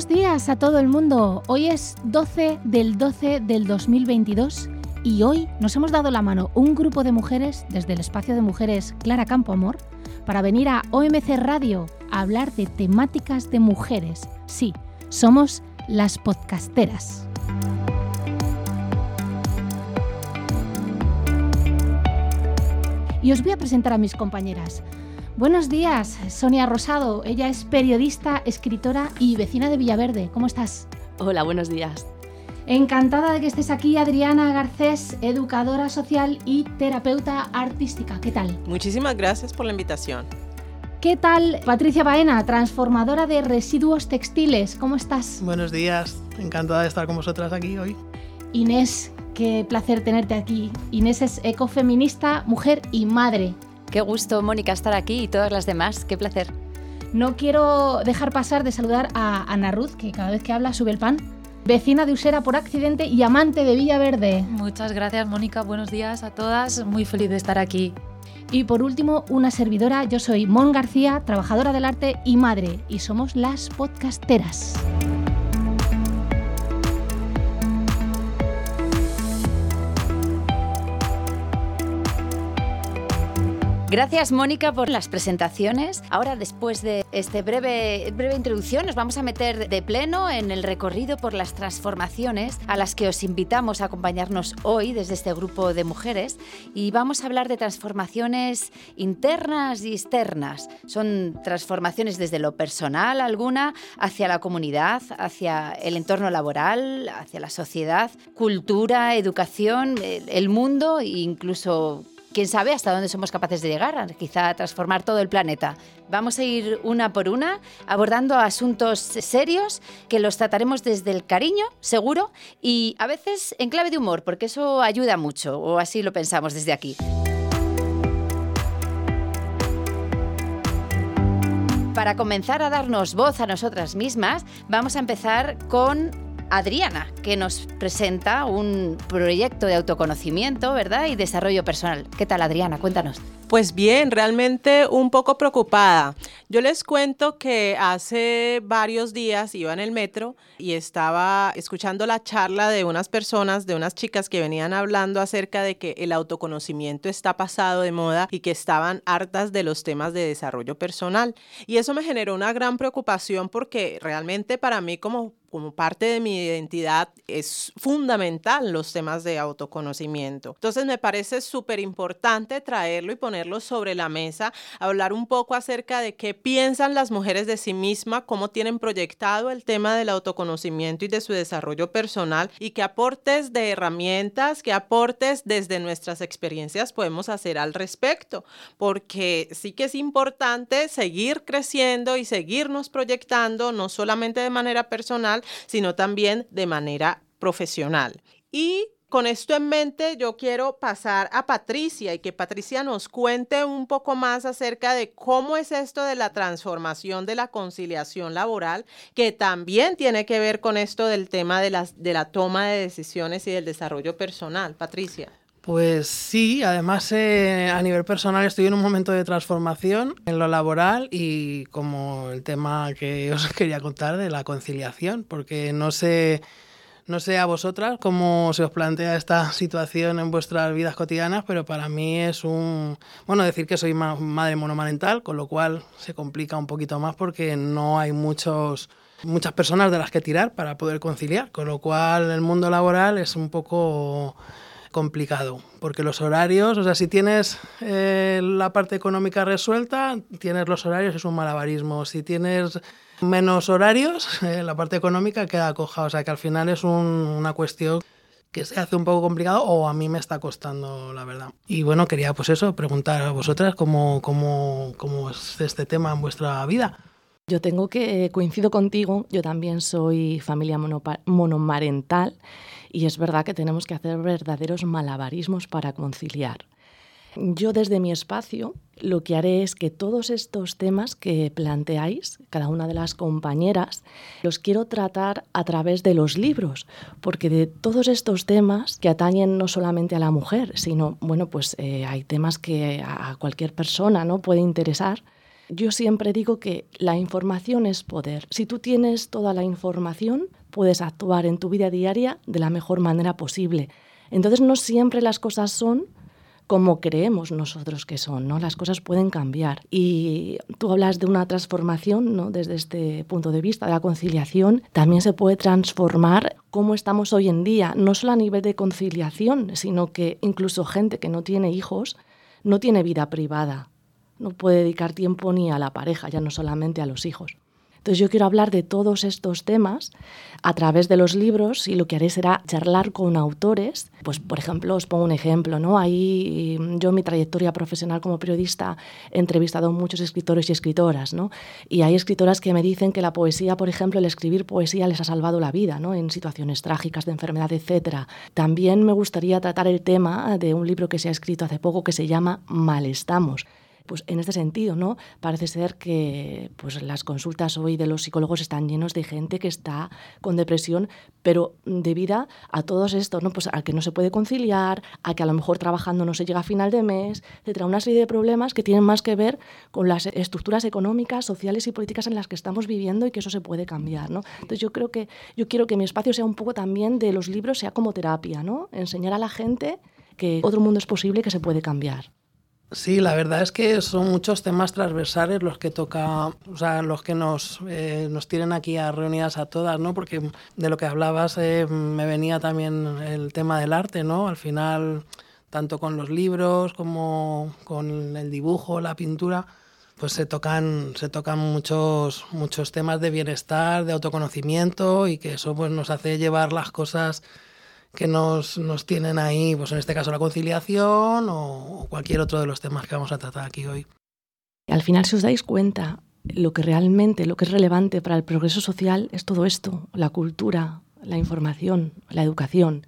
Buenos días a todo el mundo. Hoy es 12 del 12 del 2022 y hoy nos hemos dado la mano un grupo de mujeres desde el espacio de mujeres Clara Campo Amor para venir a OMC Radio a hablar de temáticas de mujeres. Sí, somos las podcasteras. Y os voy a presentar a mis compañeras. Buenos días, Sonia Rosado. Ella es periodista, escritora y vecina de Villaverde. ¿Cómo estás? Hola, buenos días. Encantada de que estés aquí, Adriana Garcés, educadora social y terapeuta artística. ¿Qué tal? Muchísimas gracias por la invitación. ¿Qué tal, Patricia Baena, transformadora de residuos textiles? ¿Cómo estás? Buenos días, encantada de estar con vosotras aquí hoy. Inés, qué placer tenerte aquí. Inés es ecofeminista, mujer y madre. Qué gusto, Mónica, estar aquí y todas las demás. Qué placer. No quiero dejar pasar de saludar a Ana Ruth, que cada vez que habla sube el pan. Vecina de Usera por accidente y amante de Villaverde. Muchas gracias, Mónica. Buenos días a todas. Muy feliz de estar aquí. Y por último, una servidora. Yo soy Mon García, trabajadora del arte y madre. Y somos las podcasteras. Gracias, Mónica, por las presentaciones. Ahora, después de esta breve, breve introducción, nos vamos a meter de pleno en el recorrido por las transformaciones a las que os invitamos a acompañarnos hoy desde este grupo de mujeres. Y vamos a hablar de transformaciones internas y externas. Son transformaciones desde lo personal, alguna, hacia la comunidad, hacia el entorno laboral, hacia la sociedad, cultura, educación, el mundo e incluso quién sabe hasta dónde somos capaces de llegar, quizá a transformar todo el planeta. Vamos a ir una por una abordando asuntos serios que los trataremos desde el cariño, seguro, y a veces en clave de humor, porque eso ayuda mucho, o así lo pensamos desde aquí. Para comenzar a darnos voz a nosotras mismas, vamos a empezar con Adriana, que nos presenta un proyecto de autoconocimiento, ¿verdad? Y desarrollo personal. ¿Qué tal, Adriana? Cuéntanos. Pues bien, realmente un poco preocupada. Yo les cuento que hace varios días iba en el metro y estaba escuchando la charla de unas personas, de unas chicas que venían hablando acerca de que el autoconocimiento está pasado de moda y que estaban hartas de los temas de desarrollo personal. Y eso me generó una gran preocupación porque realmente para mí como como parte de mi identidad es fundamental los temas de autoconocimiento. Entonces me parece súper importante traerlo y ponerlo sobre la mesa, hablar un poco acerca de qué piensan las mujeres de sí mismas, cómo tienen proyectado el tema del autoconocimiento y de su desarrollo personal y qué aportes de herramientas, qué aportes desde nuestras experiencias podemos hacer al respecto, porque sí que es importante seguir creciendo y seguirnos proyectando, no solamente de manera personal, sino también de manera profesional. Y con esto en mente, yo quiero pasar a Patricia y que Patricia nos cuente un poco más acerca de cómo es esto de la transformación de la conciliación laboral, que también tiene que ver con esto del tema de, de la toma de decisiones y del desarrollo personal. Patricia. Pues sí, además eh, a nivel personal estoy en un momento de transformación en lo laboral y como el tema que os quería contar de la conciliación, porque no sé, no sé a vosotras cómo se os plantea esta situación en vuestras vidas cotidianas, pero para mí es un, bueno, decir que soy madre monomarental, con lo cual se complica un poquito más porque no hay muchos muchas personas de las que tirar para poder conciliar, con lo cual el mundo laboral es un poco complicado, porque los horarios, o sea, si tienes eh, la parte económica resuelta, tienes los horarios, es un malabarismo. Si tienes menos horarios, eh, la parte económica queda coja, o sea, que al final es una cuestión que se hace un poco complicado o a mí me está costando, la verdad. Y bueno, quería pues eso, preguntar a vosotras cómo, cómo, cómo es este tema en vuestra vida. Yo tengo que, coincido contigo, yo también soy familia monomarental y es verdad que tenemos que hacer verdaderos malabarismos para conciliar. Yo desde mi espacio lo que haré es que todos estos temas que planteáis, cada una de las compañeras, los quiero tratar a través de los libros, porque de todos estos temas que atañen no solamente a la mujer, sino, bueno, pues eh, hay temas que a cualquier persona no puede interesar, Yo siempre digo que la información es poder. Si tú tienes toda la información, puedes actuar en tu vida diaria de la mejor manera posible. Entonces no siempre las cosas son como creemos nosotros que son, ¿no? Las cosas pueden cambiar. Y tú hablas de una transformación, ¿no? Desde este punto de vista de la conciliación, también se puede transformar cómo estamos hoy en día, no solo a nivel de conciliación, sino que incluso gente que no tiene hijos no tiene vida privada, no puede dedicar tiempo ni a la pareja, ya no solamente a los hijos. Entonces yo quiero hablar de todos estos temas a través de los libros y lo que haré será charlar con autores. Pues por ejemplo, os pongo un ejemplo, ¿no? Ahí yo en mi trayectoria profesional como periodista he entrevistado a muchos escritores y escritoras, ¿no? Y hay escritoras que me dicen que la poesía, por ejemplo, el escribir poesía les ha salvado la vida, ¿no? En situaciones trágicas de enfermedad, etcétera. También me gustaría tratar el tema de un libro que se ha escrito hace poco que se llama Malestamos pues en este sentido, ¿no? Parece ser que pues las consultas hoy de los psicólogos están llenos de gente que está con depresión, pero debido a todos esto, ¿no? Pues a que no se puede conciliar, a que a lo mejor trabajando no se llega a final de mes, etcétera, una serie de problemas que tienen más que ver con las estructuras económicas, sociales y políticas en las que estamos viviendo y que eso se puede cambiar, ¿no? Entonces yo creo que yo quiero que mi espacio sea un poco también de los libros, sea como terapia, ¿no? Enseñar a la gente que otro mundo es posible que se puede cambiar. Sí, la verdad es que son muchos temas transversales los que toca, o sea, los que nos, eh, nos tienen aquí a reunidas a todas, ¿no? Porque de lo que hablabas eh, me venía también el tema del arte, ¿no? Al final, tanto con los libros como con el dibujo, la pintura, pues se tocan, se tocan muchos, muchos temas de bienestar, de autoconocimiento y que eso pues nos hace llevar las cosas que nos, nos, tienen ahí, pues en este caso la conciliación o, cualquier otro de los temas que vamos a tratar aquí hoy. Al final, si os dais cuenta, lo que realmente, lo que es relevante para el progreso social es todo esto, la cultura, la información, la educación.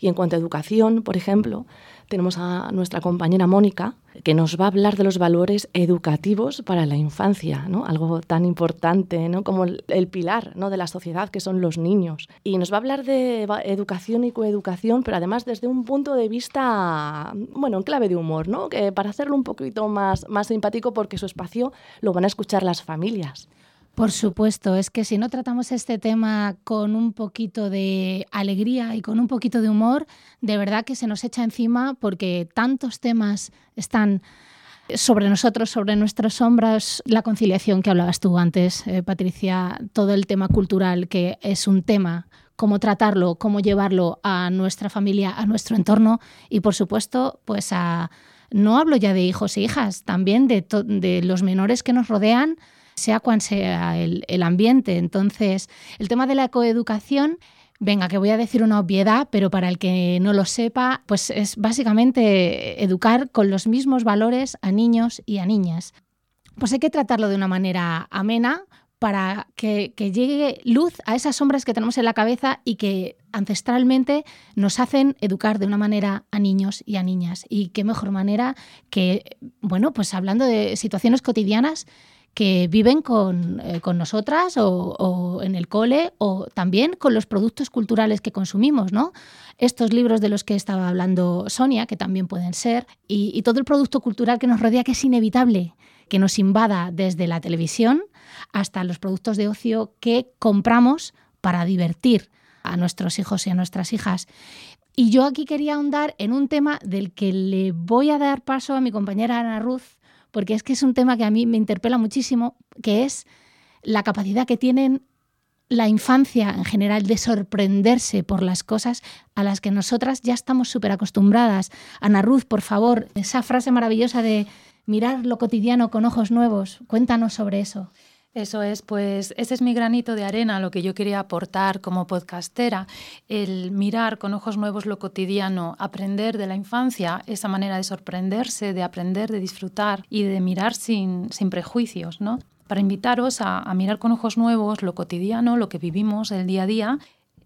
Y en cuanto a educación, por ejemplo, tenemos a nuestra compañera Mónica, que nos va a hablar de los valores educativos para la infancia, ¿no? algo tan importante ¿no? como el, pilar ¿no? de la sociedad, que son los niños. Y nos va a hablar de educación y coeducación, pero además desde un punto de vista, bueno, en clave de humor, ¿no? que para hacerlo un poquito más, más simpático, porque su espacio lo van a escuchar las familias. Por supuesto, es que si no tratamos este tema con un poquito de alegría y con un poquito de humor, de verdad que se nos echa encima porque tantos temas están sobre nosotros, sobre nuestras sombras, la conciliación que hablabas tú antes, eh, Patricia, todo el tema cultural, que es un tema, cómo tratarlo, cómo llevarlo a nuestra familia, a nuestro entorno y, por supuesto, pues. No hablo ya de hijos e hijas, también de, de los menores que nos rodean, sea cual sea el, ambiente. Entonces, el tema de la coeducación Venga, que voy a decir una obviedad, pero para el que no lo sepa, pues es básicamente educar con los mismos valores a niños y a niñas. Pues hay que tratarlo de una manera amena para que, que, llegue luz a esas sombras que tenemos en la cabeza y que ancestralmente nos hacen educar de una manera a niños y a niñas. Y qué mejor manera que, bueno, pues hablando de situaciones cotidianas, que viven con, eh, nosotras o, en el cole o también con los productos culturales que consumimos, ¿no? Estos libros de los que estaba hablando Sonia, que también pueden ser, y, y todo el producto cultural que nos rodea, que es inevitable que nos invada desde la televisión hasta los productos de ocio que compramos para divertir a nuestros hijos y a nuestras hijas. Y yo aquí quería ahondar en un tema del que le voy a dar paso a mi compañera Ana Ruth, porque es que es un tema que a mí me interpela muchísimo, que es la capacidad que tienen la infancia en general de sorprenderse por las cosas a las que nosotras ya estamos súper acostumbradas. Ana Ruth, por favor, esa frase maravillosa de mirar lo cotidiano con ojos nuevos, cuéntanos sobre eso. Eso es, pues ese es mi granito de arena, lo que yo quería aportar como podcastera, el mirar con ojos nuevos lo cotidiano, aprender de la infancia, esa manera de sorprenderse, de aprender, de disfrutar y de mirar sin, sin prejuicios, ¿no? Para invitaros a, a mirar con ojos nuevos lo cotidiano, lo que vivimos el día a día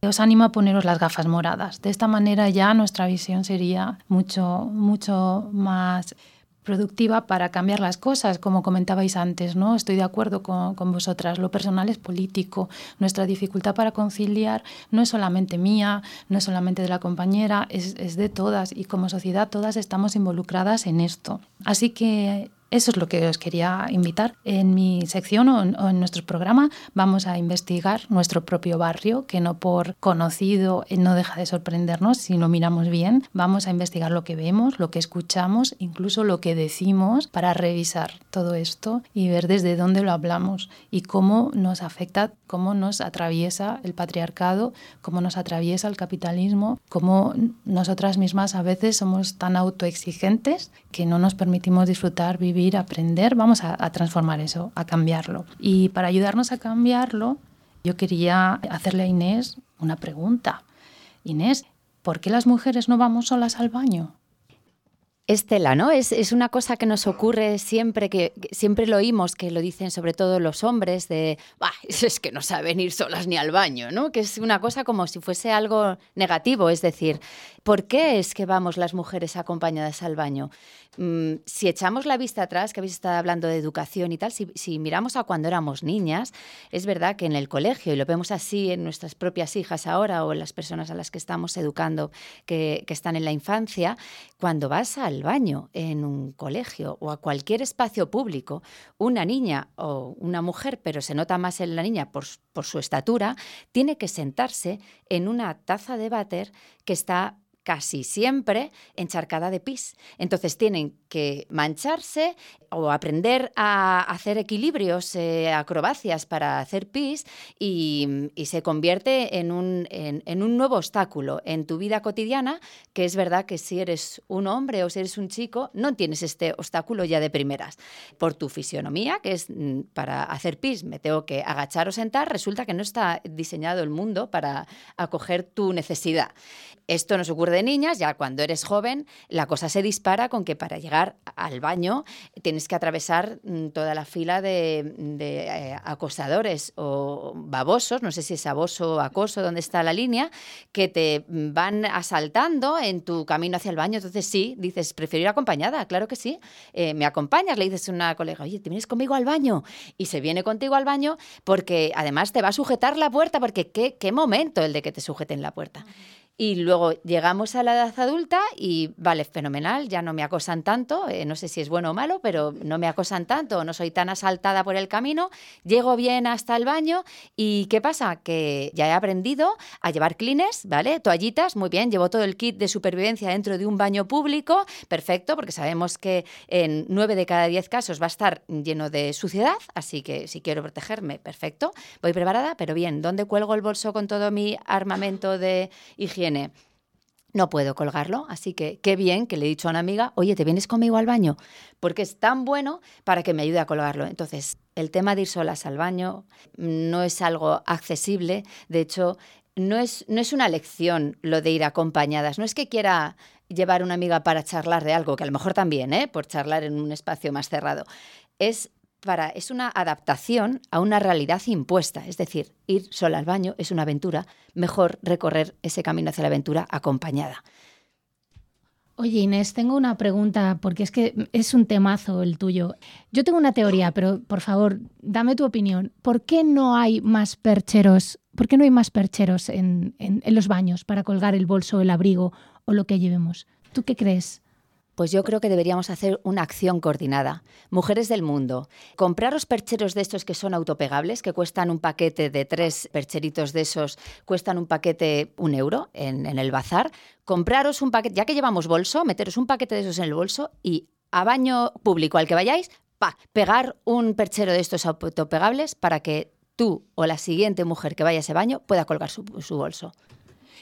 os animo a poneros las gafas moradas. De esta manera ya nuestra visión sería mucho, mucho más productiva para cambiar las cosas, como comentabais antes, ¿no? Estoy de acuerdo con, vosotras. Lo personal es político. Nuestra dificultad para conciliar no es solamente mía, no es solamente de la compañera, es, es de todas y como sociedad todas estamos involucradas en esto. Así que Eso es lo que os quería invitar. En mi sección o en, nuestro programa vamos a investigar nuestro propio barrio, que no por conocido eh, no deja de sorprendernos si lo miramos bien. Vamos a investigar lo que vemos, lo que escuchamos, incluso lo que decimos para revisar todo esto y ver desde dónde lo hablamos y cómo nos afecta, cómo nos atraviesa el patriarcado, cómo nos atraviesa el capitalismo, cómo nosotras mismas a veces somos tan autoexigentes que no nos permitimos disfrutar, vivir aprender, vamos a, transformar eso, a cambiarlo. Y para ayudarnos a cambiarlo, yo quería hacerle a Inés una pregunta. Inés, ¿por qué las mujeres no vamos solas al baño? Estela, ¿no? Es, es, una cosa que nos ocurre siempre, que, siempre lo oímos, que lo dicen sobre todo los hombres, de, bah, es que no saben ir solas ni al baño, ¿no? Que es una cosa como si fuese algo negativo, es decir, ¿por qué es que vamos las mujeres acompañadas al baño? Mm, si echamos la vista atrás, que habéis estado hablando de educación y tal, si, miramos a cuando éramos niñas, es verdad que en el colegio, y lo vemos así en nuestras propias hijas ahora o en las personas a las que estamos educando que, están en la infancia, cuando vas al baño en un colegio o a cualquier espacio público, una niña o una mujer, pero se nota más en la niña por, por su estatura, tiene que sentarse en una taza de váter que está casi siempre encharcada de pis. Entonces tienen que mancharse o aprender a hacer equilibrios, eh, acrobacias para hacer pis y, se convierte en un, en, un, nuevo obstáculo en tu vida cotidiana, que es verdad que si eres un hombre o si eres un chico, no tienes este obstáculo ya de primeras. Por tu fisionomía, que es mm, para hacer pis me tengo que agachar o sentar, resulta que no está diseñado el mundo para acoger tu necesidad. Esto nos ocurre de niñas, ya cuando eres joven, la cosa se dispara con que para llegar al baño tienes que atravesar mm, toda la fila de, eh, acosadores o babosos, no sé si es aboso o acoso, dónde está la línea, que te van asaltando en tu camino hacia el baño. Entonces sí, dices, prefiero ir acompañada, claro que sí. Eh, me acompañas, le dices a una colega, oye, ¿te vienes conmigo al baño? Y se viene contigo al baño porque además te va a sujetar la puerta, porque qué, qué momento el de que te sujeten la puerta. Y luego llegamos a la edad adulta y vale, fenomenal, ya no me acosan tanto, eh, no sé si es bueno o malo, pero no me acosan tanto, no soy tan asaltada por el camino, llego bien hasta el baño y ¿qué pasa? Que ya he aprendido a llevar clines, ¿vale? Toallitas, muy bien, llevo todo el kit de supervivencia dentro de un baño público, perfecto, porque sabemos que en nueve de cada diez casos va a estar lleno de suciedad, así que si quiero protegerme, perfecto, voy preparada, pero bien, ¿dónde cuelgo el bolso con todo mi armamento de higiene? No puedo colgarlo, así que qué bien que le he dicho a una amiga, oye, ¿te vienes conmigo al baño? Porque es tan bueno para que me ayude a colgarlo. Entonces, el tema de ir solas al baño no es algo accesible, de hecho, no es, no es una lección lo de ir acompañadas, no es que quiera llevar una amiga para charlar de algo, que a lo mejor también, ¿eh? por charlar en un espacio más cerrado. Es es una adaptación a una realidad impuesta, es decir, ir sola al baño es una aventura, mejor recorrer ese camino hacia la aventura acompañada. Oye Inés, tengo una pregunta porque es que es un temazo el tuyo. Yo tengo una teoría, pero por favor, dame tu opinión. ¿Por qué no hay más percheros? ¿Por qué no hay más percheros en, en los baños para colgar el bolso, el abrigo o lo que llevemos? ¿Tú qué crees? Pues yo creo que deberíamos hacer una acción coordinada. Mujeres del mundo, compraros percheros de estos que son autopegables, que cuestan un paquete de tres percheritos de esos, cuestan un paquete un euro en, el bazar. Compraros un paquete, ya que llevamos bolso, meteros un paquete de esos en el bolso y a baño público al que vayáis, pa, pegar un perchero de estos autopegables para que tú o la siguiente mujer que vaya a ese baño pueda colgar su bolso.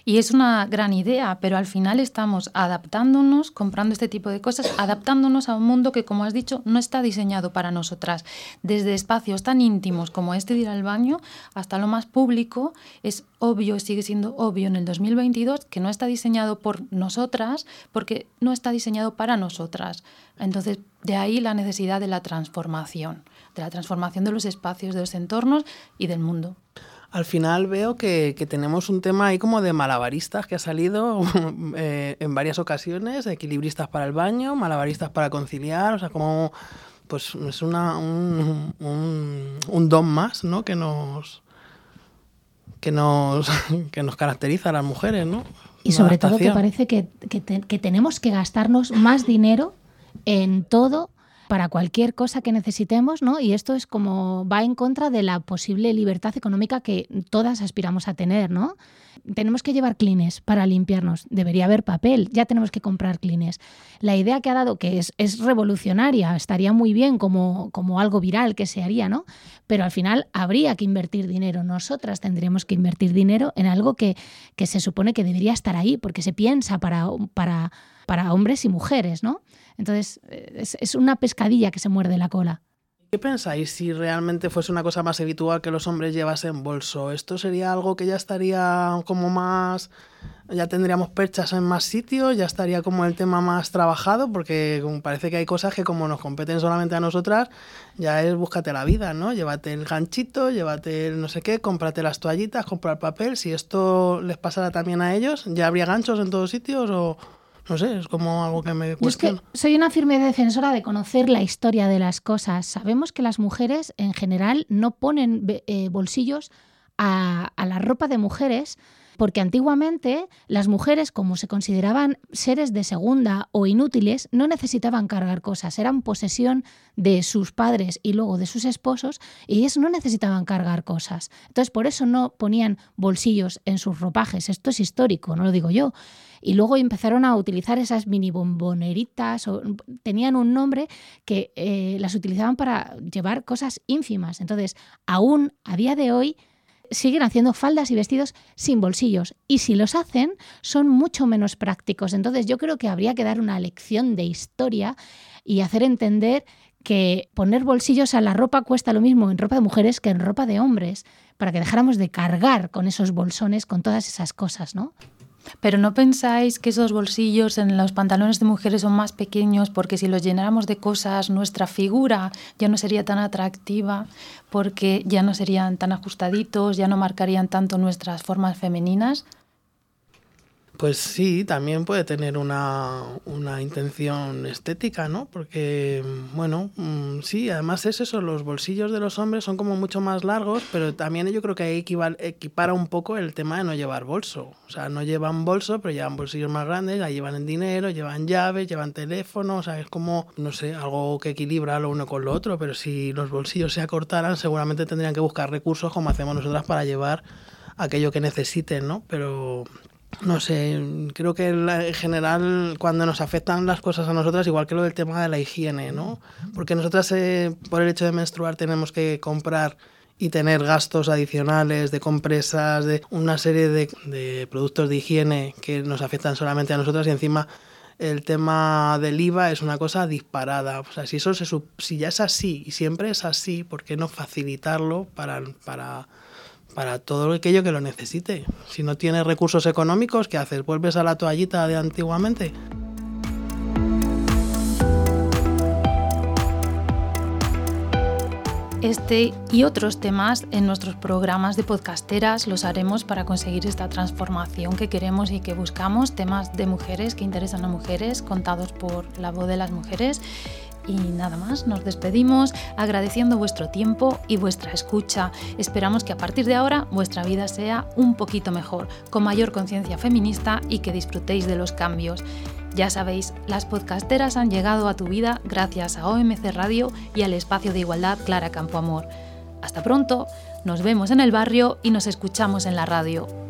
Y es una gran idea, pero al final estamos adaptándonos, comprando este tipo de cosas, adaptándonos a un mundo que, como has dicho, no está diseñado para nosotras. Desde espacios tan íntimos como este de ir al baño hasta lo más público, es obvio, sigue siendo obvio en el 2022 que no está diseñado por nosotras porque no está diseñado para nosotras. Entonces, de ahí la necesidad de la transformación, de la transformación de los espacios, de los entornos y del mundo al final veo que, tenemos un tema ahí como de malabaristas que ha salido eh, en varias ocasiones, equilibristas para el baño, malabaristas para conciliar, o sea, como pues es una, un, un, don más, ¿no? Que nos que nos que nos caracteriza a las mujeres, ¿no? Y sobre todo que parece que, que tenemos que gastarnos más dinero en todo para cualquier cosa que necesitemos, ¿no? Y esto es como va en contra de la posible libertad económica que todas aspiramos a tener, ¿no? Tenemos que llevar clines para limpiarnos, debería haber papel, ya tenemos que comprar clines. La idea que ha dado, que es, es revolucionaria, estaría muy bien como, como algo viral que se haría, ¿no? Pero al final habría que invertir dinero, nosotras tendríamos que invertir dinero en algo que, que se supone que debería estar ahí, porque se piensa para, para, para hombres y mujeres, ¿no? Entonces, es, es una pescadilla que se muerde la cola. ¿Qué pensáis si realmente fuese una cosa más habitual que los hombres llevasen bolso? ¿Esto sería algo que ya estaría como más... ya tendríamos perchas en más sitios, ya estaría como el tema más trabajado? Porque parece que hay cosas que como nos competen solamente a nosotras, ya es búscate la vida, ¿no? Llévate el ganchito, llévate el no sé qué, cómprate las toallitas, compra el papel. Si esto les pasara también a ellos, ¿ya habría ganchos en todos sitios o...? No sé, es como algo que me cuestiona. soy una firme defensora de conocer la historia de las cosas. Sabemos que las mujeres en general no ponen eh, bolsillos a, la ropa de mujeres porque antiguamente las mujeres, como se consideraban seres de segunda o inútiles, no necesitaban cargar cosas, eran posesión de sus padres y luego de sus esposos, y ellas no necesitaban cargar cosas. Entonces, por eso no ponían bolsillos en sus ropajes. Esto es histórico, no lo digo yo. Y luego empezaron a utilizar esas mini bomboneritas, o, tenían un nombre que eh, las utilizaban para llevar cosas ínfimas. Entonces, aún a día de hoy, siguen haciendo faldas y vestidos sin bolsillos y si los hacen son mucho menos prácticos. Entonces yo creo que habría que dar una lección de historia y hacer entender que poner bolsillos a la ropa cuesta lo mismo en ropa de mujeres que en ropa de hombres, para que dejáramos de cargar con esos bolsones, con todas esas cosas, ¿no? Pero no pensáis que esos bolsillos en los pantalones de mujeres son más pequeños porque si los llenáramos de cosas nuestra figura ya no sería tan atractiva porque ya no serían tan ajustaditos, ya no marcarían tanto nuestras formas femeninas. Pues sí, también puede tener una, intención estética, ¿no? Porque, bueno, mm, sí, además es eso, los bolsillos de los hombres son como mucho más largos, pero también yo creo que ahí equipara un poco el tema de no llevar bolso. O sea, no llevan bolso, pero llevan bolsillos más grandes, ahí llevan el dinero, llevan llaves, llevan teléfono, o sea, es como, no sé, algo que equilibra lo uno con lo otro, pero si los bolsillos se acortaran, seguramente tendrían que buscar recursos como hacemos nosotras para llevar aquello que necesiten, ¿no? Pero no sé, creo que en general cuando nos afectan las cosas a nosotras, igual que lo del tema de la higiene, ¿no? Porque nosotras eh, por el hecho de menstruar tenemos que comprar y tener gastos adicionales de compresas, de una serie de, de productos de higiene que nos afectan solamente a nosotras y encima el tema del IVA es una cosa disparada. O sea, si eso si ya es así y siempre es así, ¿por qué no facilitarlo para, para para todo aquello que lo necesite. Si no tienes recursos económicos, ¿qué haces? ¿Vuelves a la toallita de antiguamente? Este y otros temas en nuestros programas de podcasteras los haremos para conseguir esta transformación que queremos y que buscamos, temas de mujeres que interesan a mujeres, contados por la voz de las mujeres y nada más, nos despedimos agradeciendo vuestro tiempo y vuestra escucha. Esperamos que a partir de ahora vuestra vida sea un poquito mejor, con mayor conciencia feminista y que disfrutéis de los cambios. Ya sabéis, las podcasteras han llegado a tu vida gracias a OMC Radio y al espacio de igualdad Clara Campoamor. Hasta pronto, nos vemos en el barrio y nos escuchamos en la radio.